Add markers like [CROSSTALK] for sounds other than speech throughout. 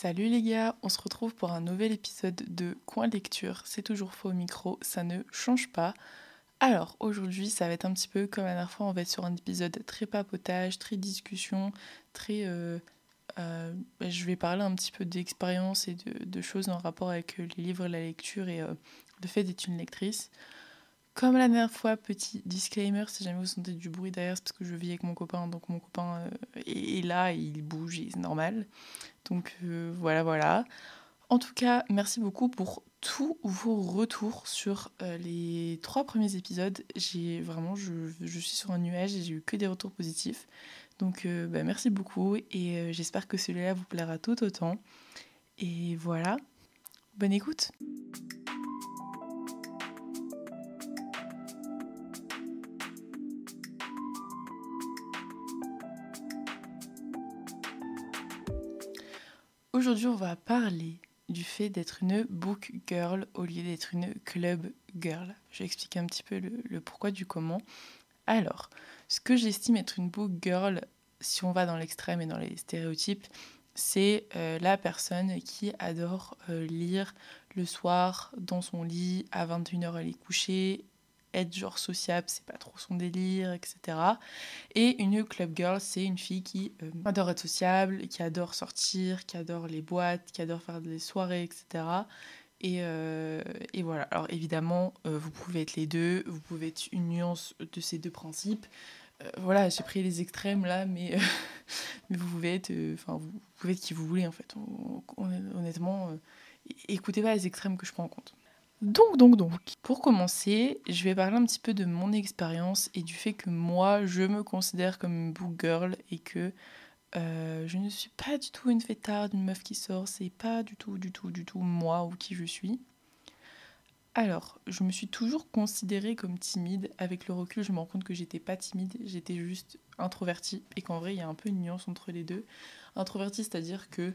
Salut les gars, on se retrouve pour un nouvel épisode de Coin Lecture. C'est toujours faux au micro, ça ne change pas. Alors aujourd'hui, ça va être un petit peu comme la dernière fois, on va être sur un épisode très papotage, très discussion, très. Euh, euh, je vais parler un petit peu d'expérience et de, choses en rapport avec les livres et la lecture et euh, le fait d'être une lectrice. Comme la dernière fois, petit disclaimer, si jamais vous sentez du bruit derrière, c'est parce que je vis avec mon copain, donc mon copain est, là, il bouge, c'est normal. Donc euh, voilà, voilà. En tout cas, merci beaucoup pour tous vos retours sur euh, les trois premiers épisodes. J'ai vraiment, je, suis sur un nuage et j'ai eu que des retours positifs. Donc bah, merci beaucoup et j'espère que celui-là vous plaira tout autant. Et voilà, bonne écoute. Aujourd'hui, on va parler du fait d'être une book girl au lieu d'être une club girl. Je vais expliquer un petit peu le, pourquoi du comment. Alors, ce que j'estime être une book girl, si on va dans l'extrême et dans les stéréotypes, c'est euh, la personne qui adore euh, lire le soir dans son lit, à 21h elle est couchée, être genre sociable, c'est pas trop son délire, etc. Et une club girl, c'est une fille qui euh, adore être sociable, qui adore sortir, qui adore les boîtes, qui adore faire des soirées, etc. Et, euh, et voilà. Alors évidemment, euh, vous pouvez être les deux, vous pouvez être une nuance de ces deux principes. voilà, j'ai pris les extrêmes là, mais, [LAUGHS] mais vous pouvez être, enfin, vous pouvez être qui vous voulez en fait. honnêtement, écoutez pas les extrêmes que je prends en compte. Donc, donc, donc, pour commencer, je vais parler un petit peu de mon expérience et du fait que moi, je me considère comme une book girl et que euh, je ne suis pas du tout une fêtarde, une meuf qui sort, c'est pas du tout, du tout, du tout moi ou qui je suis. Alors, je me suis toujours considérée comme timide. Avec le recul, je me rends compte que j'étais pas timide, j'étais juste introvertie et qu'en vrai, il y a un peu une nuance entre les deux. Introvertie, c'est-à-dire que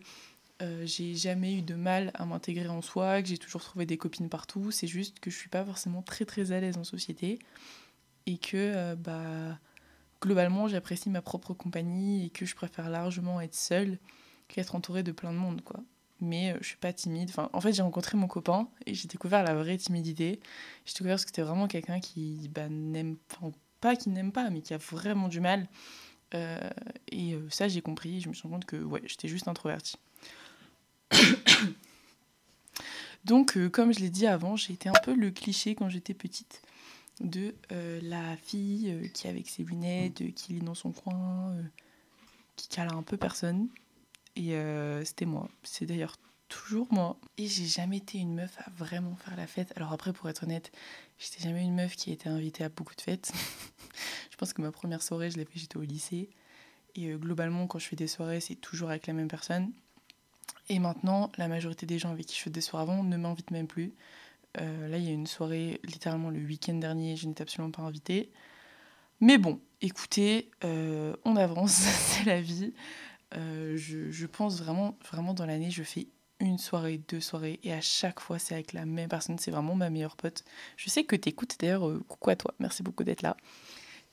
euh, j'ai jamais eu de mal à m'intégrer en soi, que j'ai toujours trouvé des copines partout. C'est juste que je suis pas forcément très très à l'aise en société et que euh, bah globalement j'apprécie ma propre compagnie et que je préfère largement être seule qu'être entourée de plein de monde quoi. Mais euh, je suis pas timide. Enfin, en fait, j'ai rencontré mon copain et j'ai découvert la vraie timidité. J'ai découvert que c'était vraiment quelqu'un qui bah, n'aime pas qui n'aime pas, mais qui a vraiment du mal. et ça, j'ai compris. Je me suis rendu compte que ouais, j'étais juste introvertie. [COUGHS] Donc, euh, comme je l'ai dit avant, j'ai été un peu le cliché quand j'étais petite de euh, la fille euh, qui, avec ses lunettes, qui lit dans son coin, qui cale un peu personne. Et c'était moi. C'est d'ailleurs toujours moi. Et j'ai jamais été une meuf à vraiment faire la fête. Alors après, pour être honnête, j'étais jamais une meuf qui a été invitée à beaucoup de fêtes. [LAUGHS] je pense que ma première soirée, je l'ai fait, j'étais au lycée. Et globalement, quand je fais des soirées, c'est toujours avec la même personne. Et maintenant, la majorité des gens avec qui je fais des soirées avant ne m'invitent même plus. Euh, là, il y a une soirée, littéralement le week-end dernier, je n'étais absolument pas invitée. Mais bon, écoutez, euh, on avance, [LAUGHS] c'est la vie. Euh, je, je, pense vraiment, vraiment dans l'année, je fais une soirée, deux soirées, et à chaque fois, c'est avec la même personne. C'est vraiment ma meilleure pote. Je sais que t'écoutes, d'ailleurs, coucou à toi. Merci beaucoup d'être là.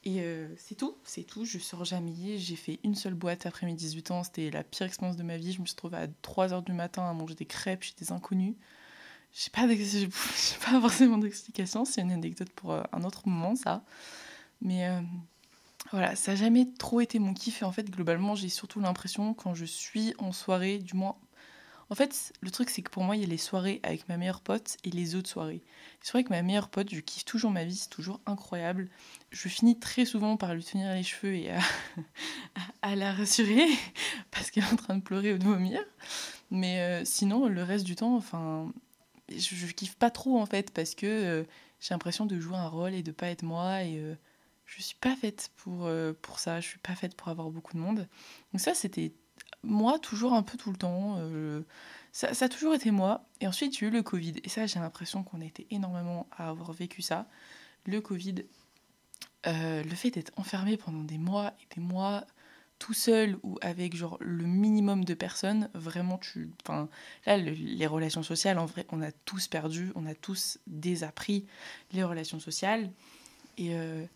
Et euh, c'est tout, c'est tout. Je sors jamais. J'ai fait une seule boîte après mes 18 ans. C'était la pire expérience de ma vie. Je me suis retrouvée à 3h du matin à manger des crêpes chez des inconnus. J'ai pas, [LAUGHS] pas forcément d'explication. C'est une anecdote pour euh, un autre moment, ça. Mais euh, voilà, ça n'a jamais trop été mon kiff. Et en fait, globalement, j'ai surtout l'impression, quand je suis en soirée, du moins en fait, le truc, c'est que pour moi, il y a les soirées avec ma meilleure pote et les autres soirées. Les soirées avec ma meilleure pote, je kiffe toujours ma vie, c'est toujours incroyable. Je finis très souvent par lui tenir les cheveux et à, [LAUGHS] la rassurer [LAUGHS] parce qu'elle est en train de pleurer ou de vomir. Mais euh, sinon, le reste du temps, enfin, je, kiffe pas trop en fait parce que euh, j'ai l'impression de jouer un rôle et de pas être moi et euh, je suis pas faite pour, pour ça, je suis pas faite pour avoir beaucoup de monde. Donc ça, c'était moi, toujours un peu tout le temps. Euh, ça, a toujours été moi. Et ensuite, j'ai eu le Covid. Et ça, j'ai l'impression qu'on été énormément à avoir vécu ça. Le Covid, euh, le fait d'être enfermé pendant des mois et des mois tout seul ou avec genre le minimum de personnes, vraiment tu... Enfin, là, les relations sociales, en vrai, on a tous perdu, on a tous désappris les relations sociales. Et... Euh,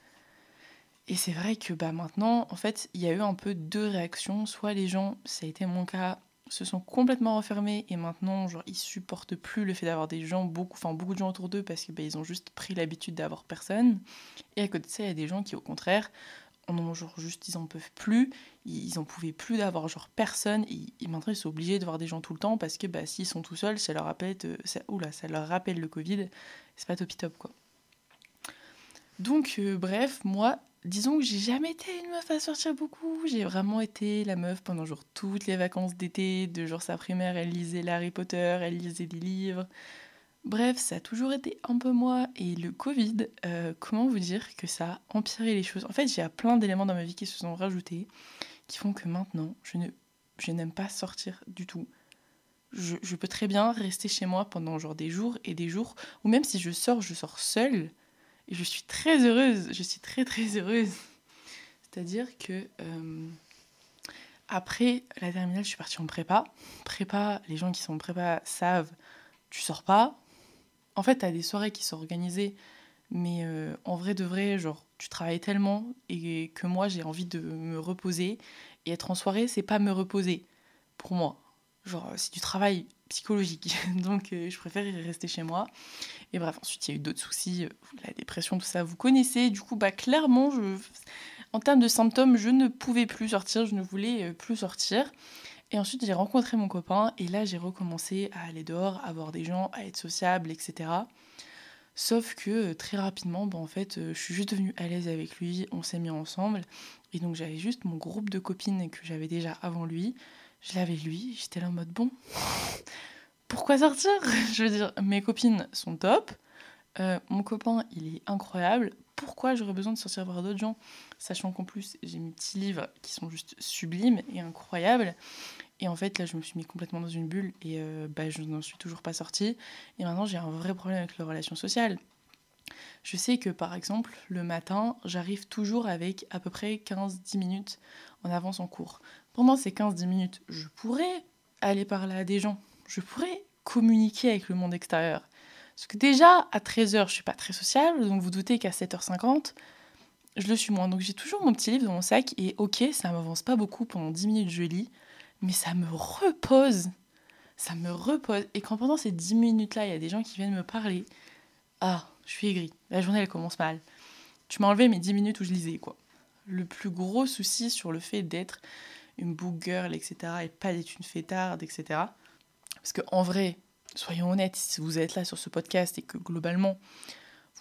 et c'est vrai que bah, maintenant, en fait, il y a eu un peu deux réactions. Soit les gens, ça a été mon cas, se sont complètement refermés et maintenant, genre, ils supportent plus le fait d'avoir des gens, beaucoup, enfin, beaucoup de gens autour d'eux parce qu'ils bah, ont juste pris l'habitude d'avoir personne. Et à côté de ça, il y a des gens qui, au contraire, en ont genre juste, ils en peuvent plus, ils en pouvaient plus d'avoir genre personne, et, maintenant ils sont obligés de voir des gens tout le temps parce que bah, s'ils sont tout seuls, ça leur rappelle, ça, oula, ça leur rappelle le Covid, c'est pas top top quoi. Donc, euh, bref, moi, disons que j'ai jamais été une meuf à sortir beaucoup. J'ai vraiment été la meuf pendant genre toutes les vacances d'été, de genre sa primaire, elle lisait Harry Potter, elle lisait des livres. Bref, ça a toujours été un peu moi. Et le Covid, euh, comment vous dire que ça a empiré les choses? En fait, a plein d'éléments dans ma vie qui se sont rajoutés, qui font que maintenant, je ne, je n'aime pas sortir du tout. Je, je, peux très bien rester chez moi pendant genre des jours et des jours, ou même si je sors, je sors seule et je suis très heureuse, je suis très très heureuse. C'est-à-dire que euh, après la terminale, je suis partie en prépa. Prépa, les gens qui sont en prépa savent, tu sors pas. En fait, tu as des soirées qui sont organisées, mais euh, en vrai de vrai, genre, tu travailles tellement et que moi, j'ai envie de me reposer. Et être en soirée, c'est pas me reposer, pour moi. Genre, c'est du travail psychologique. [LAUGHS] Donc, euh, je préfère rester chez moi. Et bref, ensuite, il y a eu d'autres soucis, euh, la dépression, tout ça, vous connaissez. Du coup, bah, clairement, je... en termes de symptômes, je ne pouvais plus sortir, je ne voulais euh, plus sortir. Et ensuite, j'ai rencontré mon copain, et là, j'ai recommencé à aller dehors, à voir des gens, à être sociable, etc. Sauf que très rapidement, bah, en fait, je suis juste devenue à l'aise avec lui, on s'est mis ensemble. Et donc, j'avais juste mon groupe de copines que j'avais déjà avant lui. Je l'avais lui, j'étais là en mode bon, pourquoi sortir? Je veux dire, mes copines sont top, euh, mon copain il est incroyable, pourquoi j'aurais besoin de sortir voir d'autres gens? Sachant qu'en plus j'ai mes petits livres qui sont juste sublimes et incroyables. Et en fait là je me suis mis complètement dans une bulle et euh, bah, je n'en suis toujours pas sortie. Et maintenant j'ai un vrai problème avec les relations sociales. Je sais que par exemple, le matin, j'arrive toujours avec à peu près 15-10 minutes en avance en cours. Pendant ces 15-10 minutes, je pourrais aller parler à des gens, je pourrais communiquer avec le monde extérieur. Parce que déjà, à 13h, je suis pas très sociable, donc vous doutez qu'à 7h50, je le suis moins. Donc j'ai toujours mon petit livre dans mon sac, et ok, ça m'avance pas beaucoup, pendant 10 minutes je lis, mais ça me repose. Ça me repose. Et quand pendant ces 10 minutes-là, il y a des gens qui viennent me parler, ah, je suis aigrie. La journée, elle commence mal. Tu m'as enlevé mes 10 minutes où je lisais, quoi. Le plus gros souci sur le fait d'être une book girl, etc., et pas d'être une fêtarde, etc. Parce qu'en vrai, soyons honnêtes, si vous êtes là sur ce podcast et que globalement,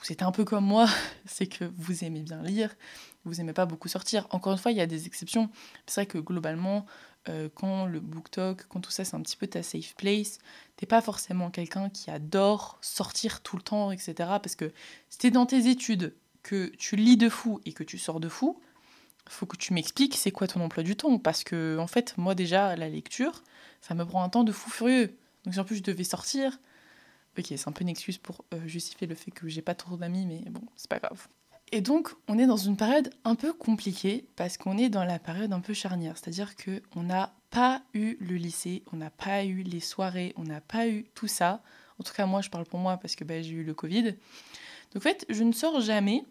vous êtes un peu comme moi, [LAUGHS] c'est que vous aimez bien lire, vous aimez pas beaucoup sortir. Encore une fois, il y a des exceptions. C'est vrai que globalement, euh, quand le book talk, quand tout ça, c'est un petit peu ta safe place, t'es pas forcément quelqu'un qui adore sortir tout le temps, etc. Parce que si t'es dans tes études, que tu lis de fou et que tu sors de fou, faut que tu m'expliques c'est quoi ton emploi du temps? Parce que, en fait, moi déjà, la lecture, ça me prend un temps de fou furieux. Donc, si en plus je devais sortir, ok, c'est un peu une excuse pour euh, justifier le fait que j'ai pas trop d'amis, mais bon, c'est pas grave. Et donc, on est dans une période un peu compliquée parce qu'on est dans la période un peu charnière. C'est-à-dire qu'on n'a pas eu le lycée, on n'a pas eu les soirées, on n'a pas eu tout ça. En tout cas, moi, je parle pour moi parce que bah, j'ai eu le Covid. Donc, en fait, je ne sors jamais.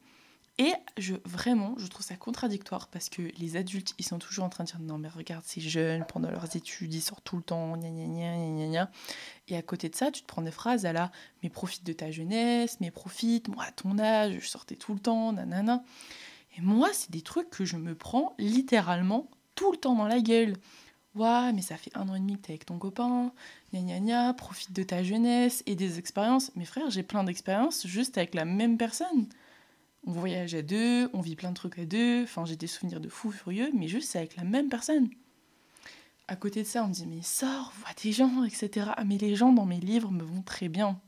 Et je, vraiment, je trouve ça contradictoire parce que les adultes, ils sont toujours en train de dire non, mais regarde, ces jeunes, pendant leurs études, ils sortent tout le temps, gna gna gna gna gna. Et à côté de ça, tu te prends des phrases à la mais profite de ta jeunesse, mais profite, moi à ton âge, je sortais tout le temps, nanana. Et moi, c'est des trucs que je me prends littéralement tout le temps dans la gueule. Ouais, mais ça fait un an et demi que t'es avec ton copain, gna gna gna, profite de ta jeunesse et des expériences. Mes frères, j'ai plein d'expériences juste avec la même personne on voyage à deux, on vit plein de trucs à deux, enfin j'ai des souvenirs de fous furieux, mais juste avec la même personne. À côté de ça, on me dit mais sors, vois des gens, etc. Ah, mais les gens dans mes livres me vont très bien.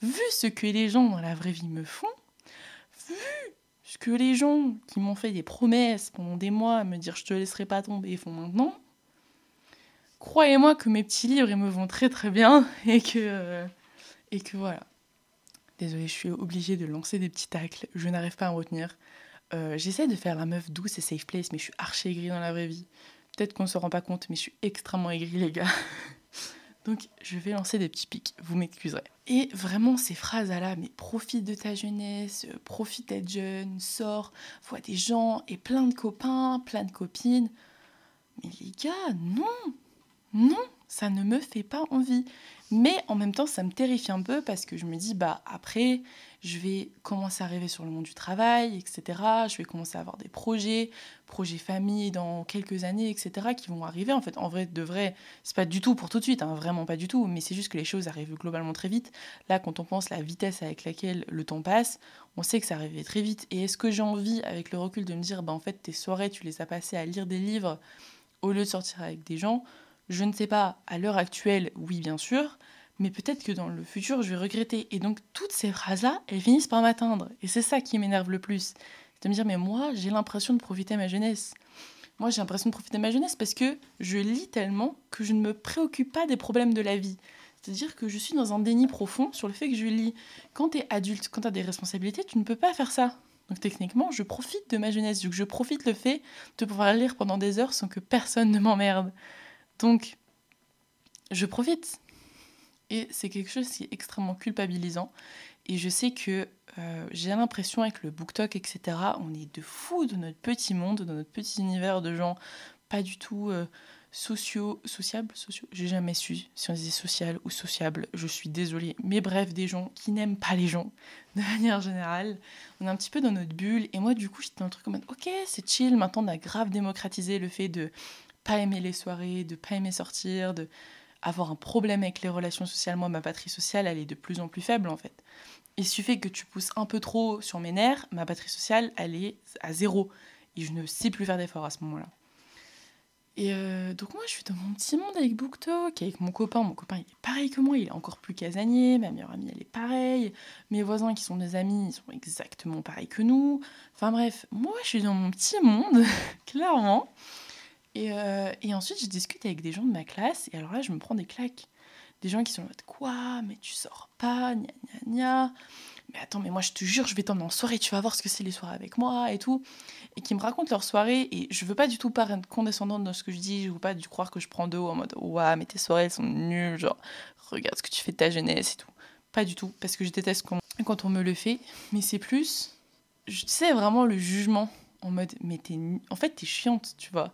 Vu ce que les gens dans la vraie vie me font, vu ce que les gens qui m'ont fait des promesses pendant des mois à me dire je te laisserai pas tomber font maintenant, croyez-moi que mes petits livres ils me vont très très bien [LAUGHS] euh, et que voilà. Désolée, je suis obligée de lancer des petits tacles. Je n'arrive pas à me retenir. Euh, j'essaie de faire la meuf douce et safe place, mais je suis archi aigrie dans la vraie vie. Peut-être qu'on ne se rend pas compte, mais je suis extrêmement aigrie, les gars. [LAUGHS] Donc, je vais lancer des petits pics, vous m'excuserez. Et vraiment, ces phrases là, mais profite de ta jeunesse, euh, profite d'être jeune, sors, vois des gens et plein de copains, plein de copines. Mais les gars, non, non, Ça ne me fait pas envie. Mais en même temps, ça me terrifie un peu parce que je me dis, bah après, je vais commencer à rêver sur le monde du travail, etc. Je vais commencer à avoir des projets, projets famille dans quelques années, etc. qui vont arriver. En fait, en vrai, de vrai, c'est pas du tout pour tout de suite, hein, vraiment pas du tout. Mais c'est juste que les choses arrivent globalement très vite. Là, quand on pense la vitesse avec laquelle le temps passe, on sait que ça arrive très vite. Et est-ce que j'ai envie, avec le recul, de me dire, bah en fait, tes soirées, tu les as passées à lire des livres au lieu de sortir avec des gens? Je ne sais pas, à l'heure actuelle, oui bien sûr, mais peut-être que dans le futur, je vais regretter. Et donc toutes ces phrases-là, elles finissent par m'atteindre. Et c'est ça qui m'énerve le plus. C'est de me dire, mais moi, j'ai l'impression de profiter de ma jeunesse. Moi, j'ai l'impression de profiter de ma jeunesse parce que je lis tellement que je ne me préoccupe pas des problèmes de la vie. C'est-à-dire que je suis dans un déni profond sur le fait que je lis. Quand tu es adulte, quand tu as des responsabilités, tu ne peux pas faire ça. Donc techniquement, je profite de ma jeunesse, je profite le fait de pouvoir lire pendant des heures sans que personne ne m'emmerde. Donc, je profite. Et c'est quelque chose qui est extrêmement culpabilisant. Et je sais que euh, j'ai l'impression avec le BookTok, etc., on est de fou de notre petit monde, de notre petit univers de gens pas du tout euh, sociaux, sociables, sociaux. J'ai jamais su si on disait social ou sociable. Je suis désolée. Mais bref, des gens qui n'aiment pas les gens [LAUGHS] de manière générale. On est un petit peu dans notre bulle. Et moi, du coup, j'étais dans le truc comme ok, c'est chill. Maintenant, on a grave démocratisé le fait de pas aimer les soirées, de pas aimer sortir, de avoir un problème avec les relations sociales. Moi, ma batterie sociale, elle est de plus en plus faible en fait. Il suffit que tu pousses un peu trop sur mes nerfs, ma batterie sociale, elle est à zéro. Et je ne sais plus faire d'efforts à ce moment-là. Et euh, donc moi, je suis dans mon petit monde avec BookTok, avec mon copain. Mon copain, il est pareil que moi, il est encore plus casanier. Ma meilleure amie, elle est pareille. Mes voisins qui sont des amis, ils sont exactement pareils que nous. Enfin bref, moi, je suis dans mon petit monde, [LAUGHS] clairement. Euh, et, ensuite, je discute avec des gens de ma classe, et alors là, je me prends des claques. Des gens qui sont en mode Quoi Mais tu sors pas, gna gna gna. Mais attends, mais moi, je te jure, je vais t'emmener en soirée, tu vas voir ce que c'est les soirées avec moi et tout. Et qui me racontent leur soirée, et je veux pas du tout paraître condescendante dans ce que je dis, je veux pas du croire que je prends de haut en mode Ouah, mais tes soirées, elles sont nulles, genre, regarde ce que tu fais de ta jeunesse et tout. Pas du tout, parce que je déteste quand, quand on me le fait, mais c'est plus, je sais vraiment le jugement en mode, mais t'es, en fait, t'es chiante, tu vois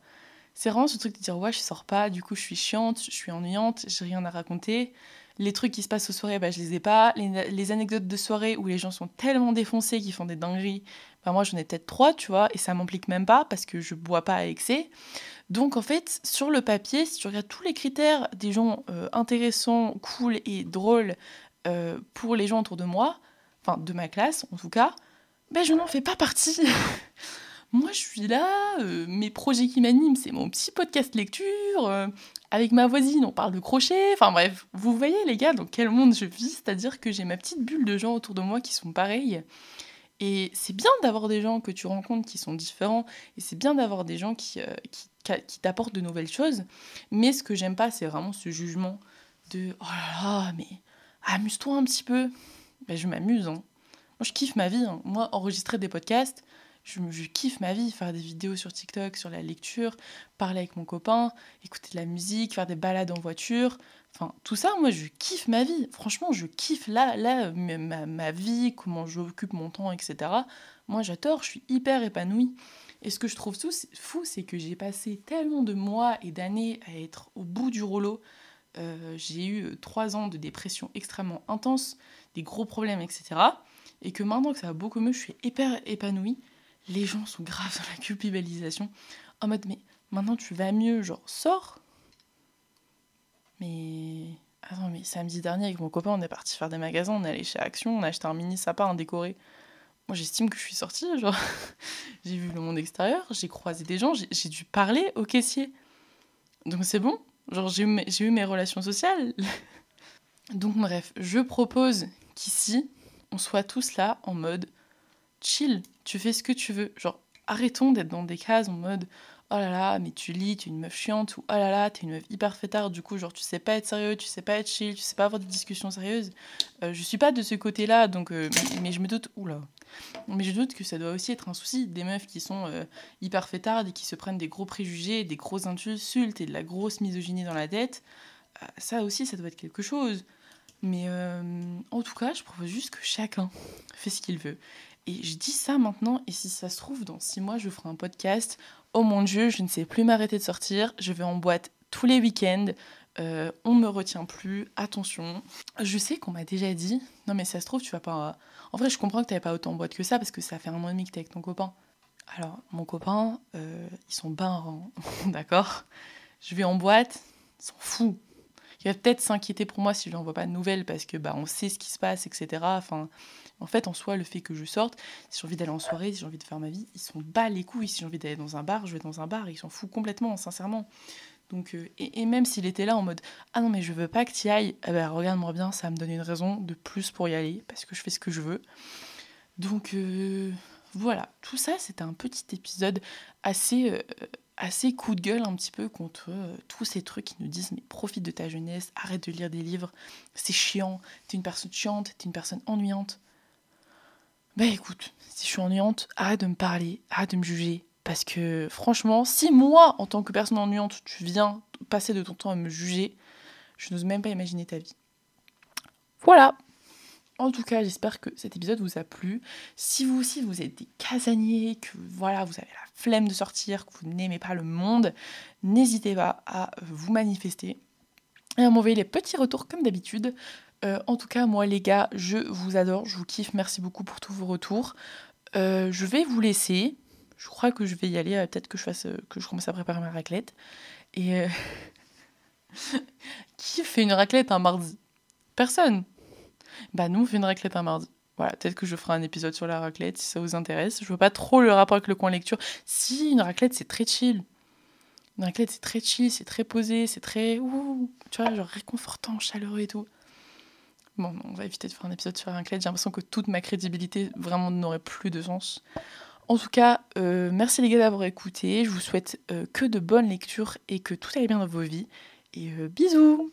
c'est vraiment ce truc de dire ouais je sors pas du coup je suis chiante je suis ennuyante j'ai rien à raconter. Les trucs qui se passent aux soirées bah je les ai pas. Les, anecdotes de soirée où les gens sont tellement défoncés qu'ils font des dingueries bah moi j'en ai peut-être trois tu vois et ça m'implique même pas parce que je bois pas à excès. Donc en fait sur le papier si tu regardes tous les critères des gens euh, intéressants cool et drôles euh, pour les gens autour de moi enfin de ma classe en tout cas ben je n'en fais pas partie [LAUGHS] Moi, je suis là, euh, mes projets qui m'animent, c'est mon petit podcast lecture. Euh, avec ma voisine, on parle de crochet. Enfin bref, vous voyez les gars, dans quel monde je vis. C'est-à-dire que j'ai ma petite bulle de gens autour de moi qui sont pareils. Et c'est bien d'avoir des gens que tu rencontres qui sont différents. Et c'est bien d'avoir des gens qui, euh, qui, t'apportent de nouvelles choses. Mais ce que j'aime pas, c'est vraiment ce jugement de oh là là, mais amuse-toi un petit peu. Ben, je m'amuse. Hein. Moi, je kiffe ma vie. Hein. Moi, enregistrer des podcasts, je, kiffe ma vie, faire des vidéos sur TikTok, sur la lecture, parler avec mon copain, écouter de la musique, faire des balades en voiture. Enfin, tout ça, moi, je kiffe ma vie. Franchement, je kiffe là, là ma, ma vie, comment j'occupe mon temps, etc. Moi, j'adore, je suis hyper épanouie. Et ce que je trouve fou, c'est que j'ai passé tellement de mois et d'années à être au bout du rouleau. Euh, j'ai eu euh, trois ans de dépression extrêmement intense, des gros problèmes, etc. Et que maintenant que ça va beaucoup mieux, je suis hyper épanouie les gens sont graves dans la culpabilisation. En mode, mais maintenant tu vas mieux, genre, sors. Mais. Attends, mais samedi dernier, avec mon copain, on est parti faire des magasins, on est allé chez Action, on a acheté un mini sapin, un décoré. Moi, j'estime que je suis sortie, genre. [LAUGHS] j'ai vu le monde extérieur, j'ai croisé des gens, j'ai dû parler au caissier. Donc c'est bon, genre, j'ai eu, eu mes relations sociales. [LAUGHS] Donc, bref, je propose qu'ici, on soit tous là en mode chill, tu fais ce que tu veux. Genre, arrêtons d'être dans des cases en mode oh là là, mais tu lis, tu es une meuf chiante, ou oh là là, t'es une meuf hyper fêtarde, du coup, genre, tu sais pas être sérieux, tu sais pas être chill, tu sais pas avoir des discussions sérieuses. Euh, je suis pas de ce côté-là, donc, euh, mais, je me doute, oula, mais je doute que ça doit aussi être un souci, des meufs qui sont euh, hyper fêtardes et qui se prennent des gros préjugés, des grosses insultes et de la grosse misogynie dans la tête. ça aussi, ça doit être quelque chose. Mais en tout cas, je propose juste que chacun fait ce qu'il veut. Et je dis ça maintenant, et si ça se trouve, dans six mois, je ferai un podcast. Oh mon Dieu, je ne sais plus m'arrêter de sortir. Je vais en boîte tous les week-ends. euh, on me retient plus, attention. Je sais qu'on m'a déjà dit, non mais ça se trouve, tu vas pas. En vrai, je comprends que tu pas autant en boîte que ça parce que ça fait un mois et demi que t'es avec ton copain. Alors, mon copain, euh, ils sont bains, [LAUGHS] d'accord? Je vais en boîte, ils s'en fout. Il va peut-être s'inquiéter pour moi si je lui envoie pas de nouvelles parce que bah on sait ce qui se passe, etc. Enfin, en fait, en soi, le fait que je sorte, si j'ai envie d'aller en soirée, si j'ai envie de faire ma vie, ils sont bas les couilles. Si j'ai envie d'aller dans un bar, je vais dans un bar, ils s'en foutent complètement, sincèrement. Donc, euh, et, même s'il était là en mode Ah non, mais je veux pas que tu ailles, eh ben, regarde-moi bien, ça me donne une raison de plus pour y aller parce que je fais ce que je veux. Donc, euh, voilà, tout ça, c'était un petit épisode assez, euh, assez coup de gueule un petit peu contre euh, tous ces trucs qui nous disent mais profite de ta jeunesse, arrête de lire des livres, c'est chiant, t'es une personne chiante, t'es une personne ennuyante. Bah écoute, si je suis ennuyante, arrête de me parler, arrête de me juger. Parce que franchement, si moi, en tant que personne ennuyante, tu viens passer de ton temps à me juger, je n'ose même pas imaginer ta vie. Voilà, en tout cas, j'espère que cet épisode vous a plu. Si vous aussi vous êtes des casaniers, que voilà, vous avez la flemme de sortir, que vous n'aimez pas le monde, n'hésitez pas à vous manifester et à m'envoyer les petits retours comme d'habitude. Euh, en tout cas, moi les gars, je vous adore, je vous kiffe, merci beaucoup pour tous vos retours. Euh, je vais vous laisser. Je crois que je vais y aller. Euh, peut-être que je que je commence à préparer ma raclette. Et [LAUGHS] qui fait une raclette un mardi? Personne. Bah nous on fait une raclette un mardi. Voilà, peut-être que je ferai un épisode sur la raclette si ça vous intéresse. Je veux pas trop le rapport avec le coin lecture. Si, une raclette c'est très chill. Une raclette c'est très chill, c'est très posé, c'est très ouh, tu vois, genre réconfortant, chaleureux et tout. Bon, on va éviter de faire un épisode sur la raclette. J'ai l'impression que toute ma crédibilité vraiment n'aurait plus de sens. En tout cas, euh, merci les gars d'avoir écouté. Je vous souhaite euh, que de bonnes lectures et que tout aille bien dans vos vies. Et euh, bisous